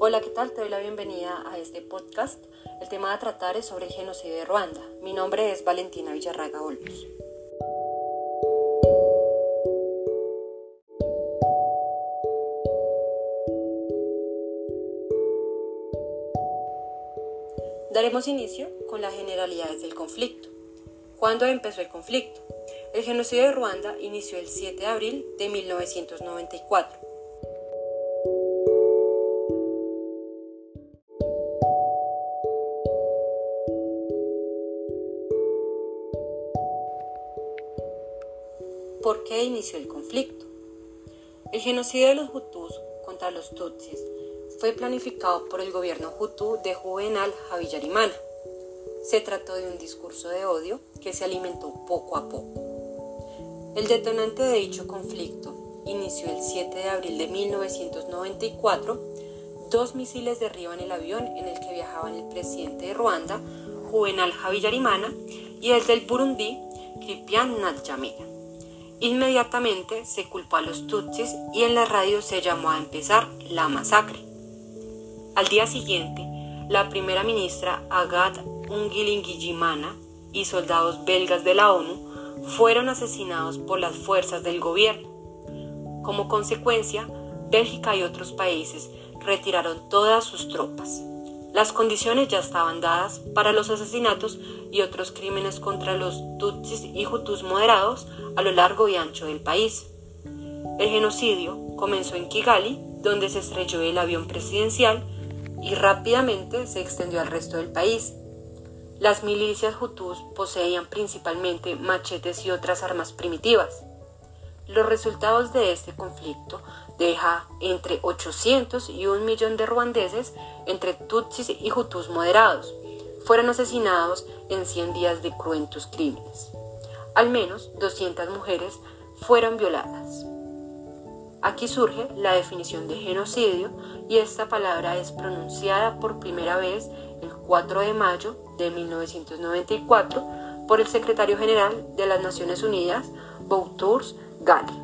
Hola, ¿qué tal? Te doy la bienvenida a este podcast. El tema a tratar es sobre el genocidio de Ruanda. Mi nombre es Valentina Villarraga Olmos. Daremos inicio con las generalidades del conflicto. ¿Cuándo empezó el conflicto? El genocidio de Ruanda inició el 7 de abril de 1994. Inició el conflicto? El genocidio de los Hutus contra los Tutsis fue planificado por el gobierno Hutu de Juvenal Habyarimana. Se trató de un discurso de odio que se alimentó poco a poco. El detonante de dicho conflicto inició el 7 de abril de 1994. Dos misiles derriban el avión en el que viajaban el presidente de Ruanda, Juvenal Habyarimana, y el del Burundi, Christian Nadjamena. Inmediatamente se culpó a los Tutsis y en la radio se llamó a empezar la masacre. Al día siguiente, la primera ministra Agathe Ungilingijimana y soldados belgas de la ONU fueron asesinados por las fuerzas del gobierno. Como consecuencia, Bélgica y otros países retiraron todas sus tropas. Las condiciones ya estaban dadas para los asesinatos y otros crímenes contra los Tutsis y Hutus moderados a lo largo y ancho del país. El genocidio comenzó en Kigali, donde se estrelló el avión presidencial y rápidamente se extendió al resto del país. Las milicias hutus poseían principalmente machetes y otras armas primitivas. Los resultados de este conflicto deja entre 800 y un millón de ruandeses entre tutsis y hutus moderados. Fueron asesinados en 100 días de cruentos crímenes. Al menos 200 mujeres fueron violadas. Aquí surge la definición de genocidio y esta palabra es pronunciada por primera vez el 4 de mayo de 1994 por el secretario general de las Naciones Unidas, Boutros Ghali.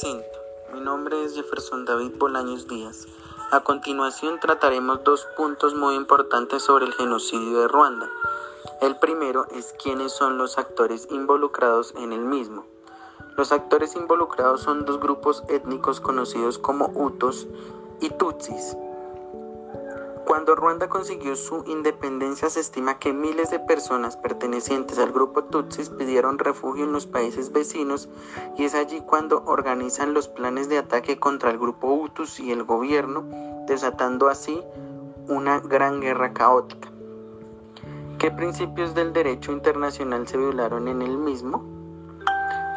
Presento. Mi nombre es Jefferson David Bolaños Díaz. A continuación trataremos dos puntos muy importantes sobre el genocidio de Ruanda. El primero es quiénes son los actores involucrados en el mismo. Los actores involucrados son dos grupos étnicos conocidos como Hutus y Tutsis. Cuando Ruanda consiguió su independencia se estima que miles de personas pertenecientes al grupo Tutsis pidieron refugio en los países vecinos y es allí cuando organizan los planes de ataque contra el grupo Hutus y el gobierno, desatando así una gran guerra caótica. ¿Qué principios del derecho internacional se violaron en el mismo?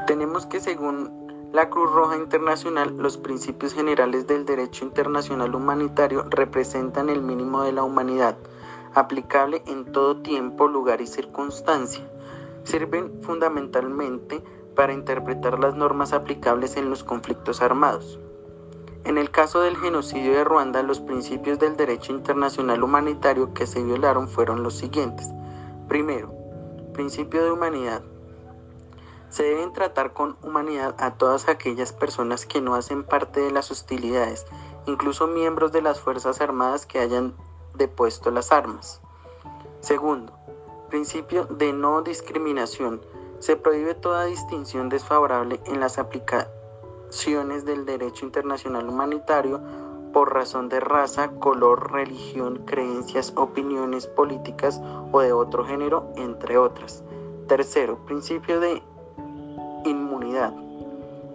Tenemos que según la Cruz Roja Internacional, los principios generales del derecho internacional humanitario representan el mínimo de la humanidad, aplicable en todo tiempo, lugar y circunstancia. Sirven fundamentalmente para interpretar las normas aplicables en los conflictos armados. En el caso del genocidio de Ruanda, los principios del derecho internacional humanitario que se violaron fueron los siguientes. Primero, principio de humanidad. Se deben tratar con humanidad a todas aquellas personas que no hacen parte de las hostilidades, incluso miembros de las Fuerzas Armadas que hayan depuesto las armas. Segundo, principio de no discriminación. Se prohíbe toda distinción desfavorable en las aplicaciones del derecho internacional humanitario por razón de raza, color, religión, creencias, opiniones políticas o de otro género, entre otras. Tercero, principio de.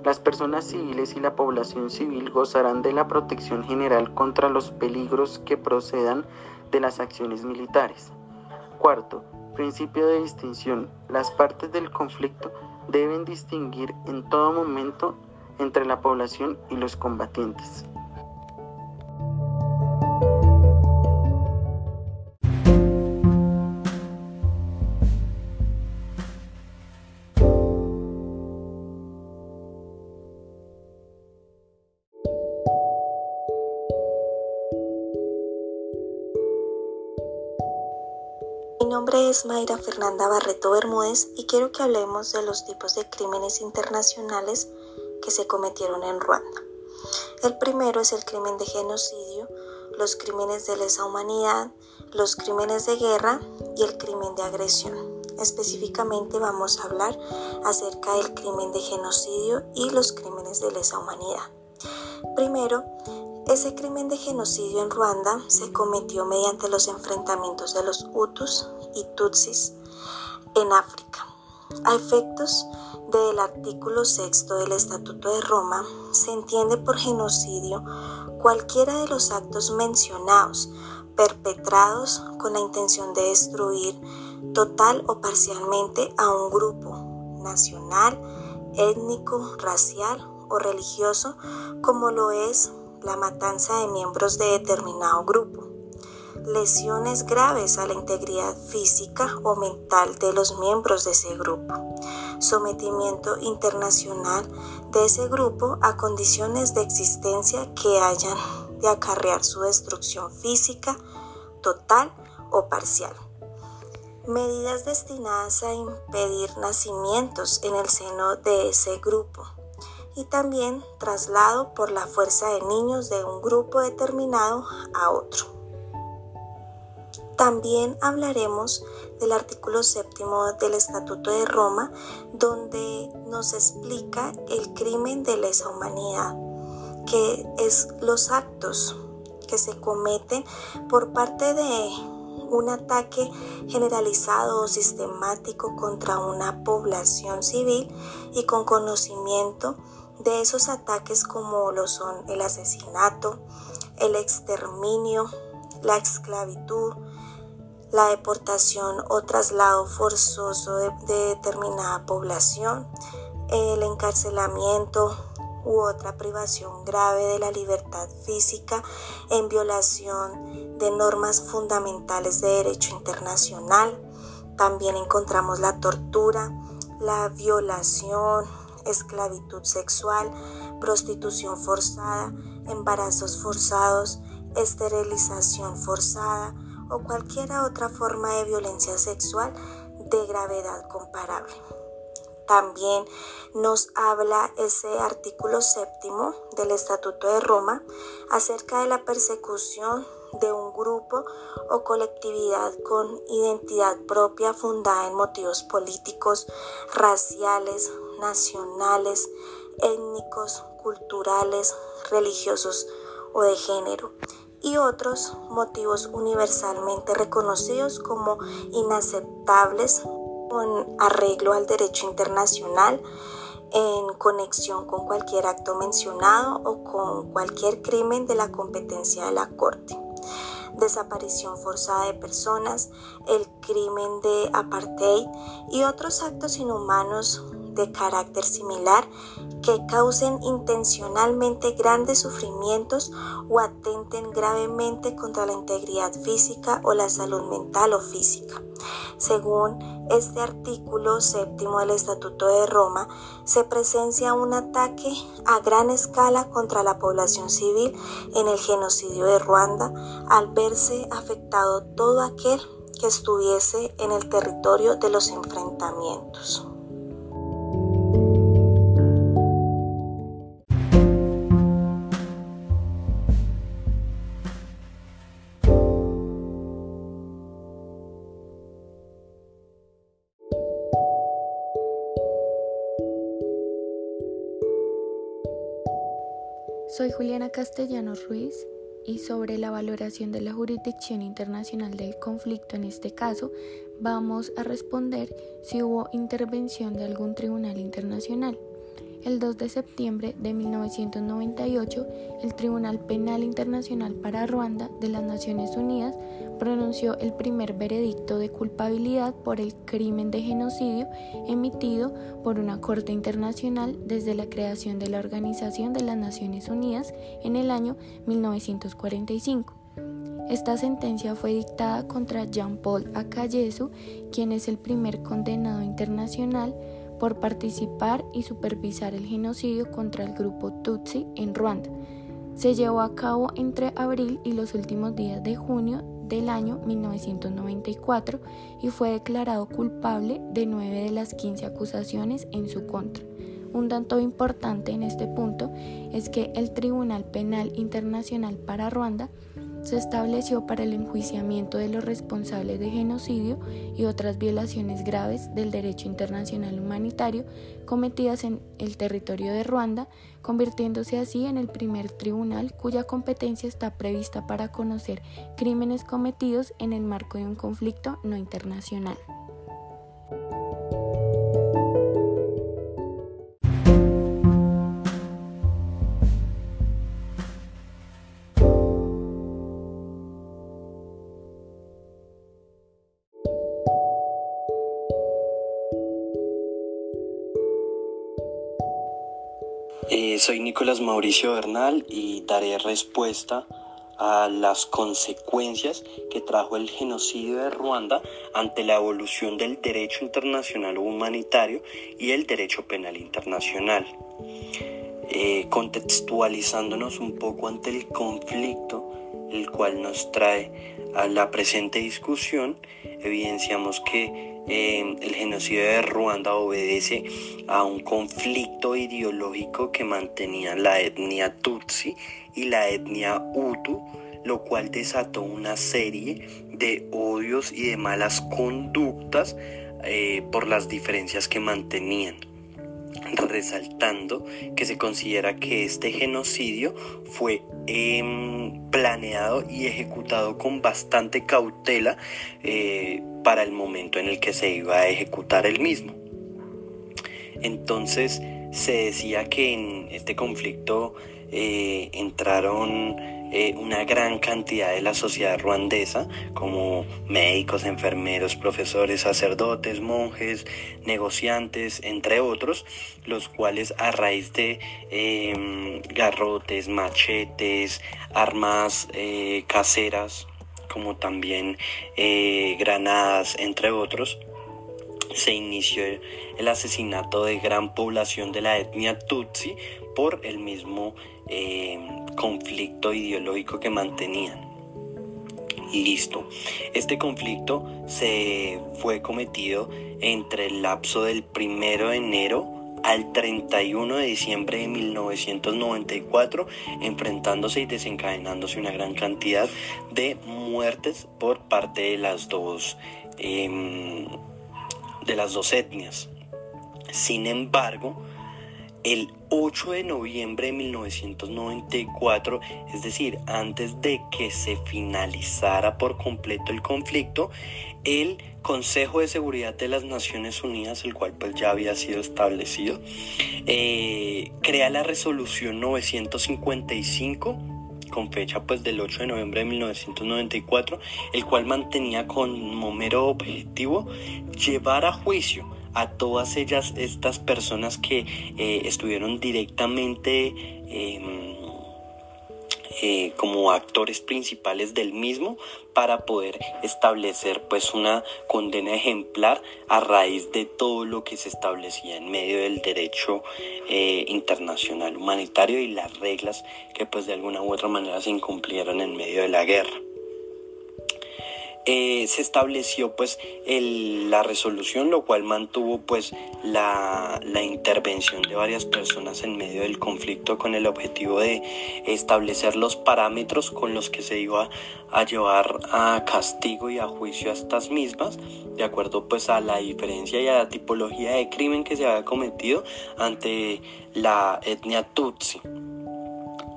Las personas civiles y la población civil gozarán de la protección general contra los peligros que procedan de las acciones militares. Cuarto, principio de distinción. Las partes del conflicto deben distinguir en todo momento entre la población y los combatientes. Nombre es Mayra Fernanda Barreto Bermúdez y quiero que hablemos de los tipos de crímenes internacionales que se cometieron en Ruanda. El primero es el crimen de genocidio, los crímenes de lesa humanidad, los crímenes de guerra y el crimen de agresión. Específicamente vamos a hablar acerca del crimen de genocidio y los crímenes de lesa humanidad. Primero, ese crimen de genocidio en Ruanda se cometió mediante los enfrentamientos de los Hutus y Tutsis en África. A efectos del artículo sexto del Estatuto de Roma, se entiende por genocidio cualquiera de los actos mencionados perpetrados con la intención de destruir total o parcialmente a un grupo nacional, étnico, racial o religioso, como lo es la matanza de miembros de determinado grupo, lesiones graves a la integridad física o mental de los miembros de ese grupo, sometimiento internacional de ese grupo a condiciones de existencia que hayan de acarrear su destrucción física total o parcial. Medidas destinadas a impedir nacimientos en el seno de ese grupo y también traslado por la fuerza de niños de un grupo determinado a otro. También hablaremos del artículo séptimo del Estatuto de Roma, donde nos explica el crimen de lesa humanidad, que es los actos que se cometen por parte de un ataque generalizado o sistemático contra una población civil y con conocimiento de esos ataques como lo son el asesinato, el exterminio, la esclavitud, la deportación o traslado forzoso de, determinada población, el encarcelamiento u otra privación grave de la libertad física en violación de normas fundamentales de derecho internacional. También encontramos la tortura, la violación, esclavitud sexual, prostitución forzada, embarazos forzados, esterilización forzada o cualquier otra forma de violencia sexual de gravedad comparable. También nos habla ese artículo séptimo del Estatuto de Roma acerca de la persecución de un grupo o colectividad con identidad propia fundada en motivos políticos, raciales, nacionales, étnicos, culturales, religiosos o de género y otros motivos universalmente reconocidos como inaceptables con arreglo al derecho internacional en conexión con cualquier acto mencionado o con cualquier crimen de la competencia de la Corte. Desaparición forzada de personas, el crimen de apartheid y otros actos inhumanos de carácter similar que causen intencionalmente grandes sufrimientos o atenten gravemente contra la integridad física o la salud mental o física. Según este artículo séptimo del Estatuto de Roma, se presencia un ataque a gran escala contra la población civil en el genocidio de Ruanda al verse afectado todo aquel que estuviese en el territorio de los enfrentamientos. Castellanos Ruiz y sobre la valoración de la jurisdicción internacional del conflicto en este caso, vamos a responder si hubo intervención de algún tribunal internacional. El 2 de septiembre de 1998, el Tribunal Penal Internacional para Ruanda de las Naciones Unidas pronunció el primer veredicto de culpabilidad por el crimen de genocidio emitido por una Corte Internacional desde la creación de la Organización de las Naciones Unidas en el año 1945. Esta sentencia fue dictada contra Jean-Paul Akayesu, quien es el primer condenado internacional por participar y supervisar el genocidio contra el grupo Tutsi en Ruanda. Se llevó a cabo entre abril y los últimos días de junio del año 1994 y fue declarado culpable de nueve de las 15 acusaciones en su contra. Un dato importante en este punto es que el Tribunal Penal Internacional para Ruanda se estableció para el enjuiciamiento de los responsables de genocidio y otras violaciones graves del derecho internacional humanitario cometidas en el territorio de Ruanda, convirtiéndose así en el primer tribunal cuya competencia está prevista para conocer crímenes cometidos en el marco de un conflicto no internacional. Eh, soy Nicolás Mauricio Bernal y daré respuesta a las consecuencias que trajo el genocidio de Ruanda ante la evolución del derecho internacional humanitario y el derecho penal internacional. Eh, contextualizándonos un poco ante el conflicto, el cual nos trae a la presente discusión, evidenciamos que eh, el genocidio de Ruanda obedece a un conflicto ideológico que mantenía la etnia Tutsi y la etnia Hutu, lo cual desató una serie de odios y de malas conductas eh, por las diferencias que mantenían resaltando que se considera que este genocidio fue em, planeado y ejecutado con bastante cautela eh, para el momento en el que se iba a ejecutar el mismo. Entonces se decía que en este conflicto eh, entraron eh, una gran cantidad de la sociedad ruandesa, como médicos, enfermeros, profesores, sacerdotes, monjes, negociantes, entre otros, los cuales a raíz de em, garrotes, machetes, armas eh, caseras, como también eh, granadas, entre otros, se inició el asesinato de gran población de la etnia Tutsi por el mismo eh, conflicto ideológico que mantenían. Listo. Este conflicto se fue cometido entre el lapso del 1 de enero al 31 de diciembre de 1994, enfrentándose y desencadenándose una gran cantidad de muertes por parte de las dos, em, de las dos etnias. Sin embargo, el 8 de noviembre de 1994, es decir, antes de que se finalizara por completo el conflicto, el Consejo de Seguridad de las Naciones Unidas, el cual pues ya había sido establecido, eh, crea la resolución 955 con fecha pues del 8 de noviembre de 1994, el cual mantenía como mero objetivo llevar a juicio a todas ellas estas personas que eh, estuvieron directamente em, eh, como actores principales del mismo para poder establecer pues una condena ejemplar a raíz de todo lo que se establecía en medio del derecho eh, internacional humanitario y las reglas que pues de alguna u otra manera se incumplieron en medio de la guerra. Eh, se estableció pues la resolución, lo cual mantuvo pues la, intervención de varias personas en medio del conflicto con el objetivo de establecer los parámetros con los que se iba a llevar a castigo y a juicio a estas mismas, de acuerdo pues a la diferencia y a la tipología de crimen que se había cometido ante la etnia Tutsi.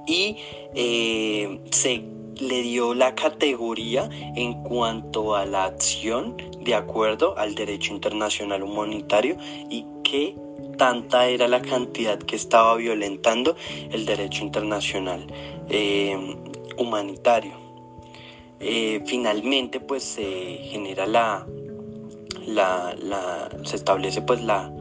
Y eh, se le dio la categoría en cuanto a la acción de acuerdo al derecho internacional humanitario y qué tanta era la cantidad que estaba violentando el derecho internacional eh, humanitario. Eh, finalmente pues se genera la, la, se establece pues la,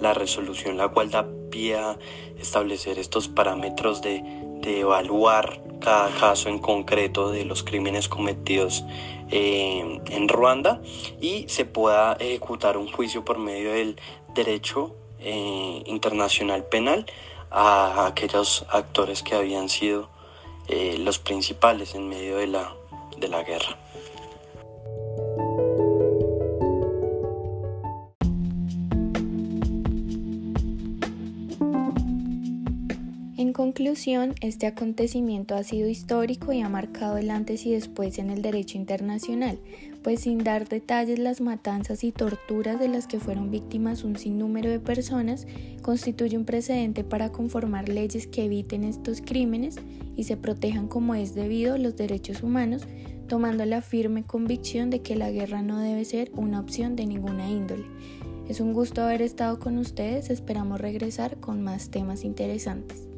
la resolución la cual da pie a establecer estos parámetros de, de evaluar cada caso en concreto de los crímenes cometidos eh, en Ruanda y se pueda ejecutar un juicio por medio del derecho eh, internacional penal a aquellos actores que habían sido eh, los principales en medio de la, de la guerra. Conclusión, este acontecimiento ha sido histórico y ha marcado el antes y después en el derecho internacional, pues sin dar detalles las matanzas y torturas de las que fueron víctimas un sinnúmero de personas constituye un precedente para conformar leyes que eviten estos crímenes y se protejan como es debido los derechos humanos, tomando la firme convicción de que la guerra no debe ser una opción de ninguna índole. Es un gusto haber estado con ustedes, esperamos regresar con más temas interesantes.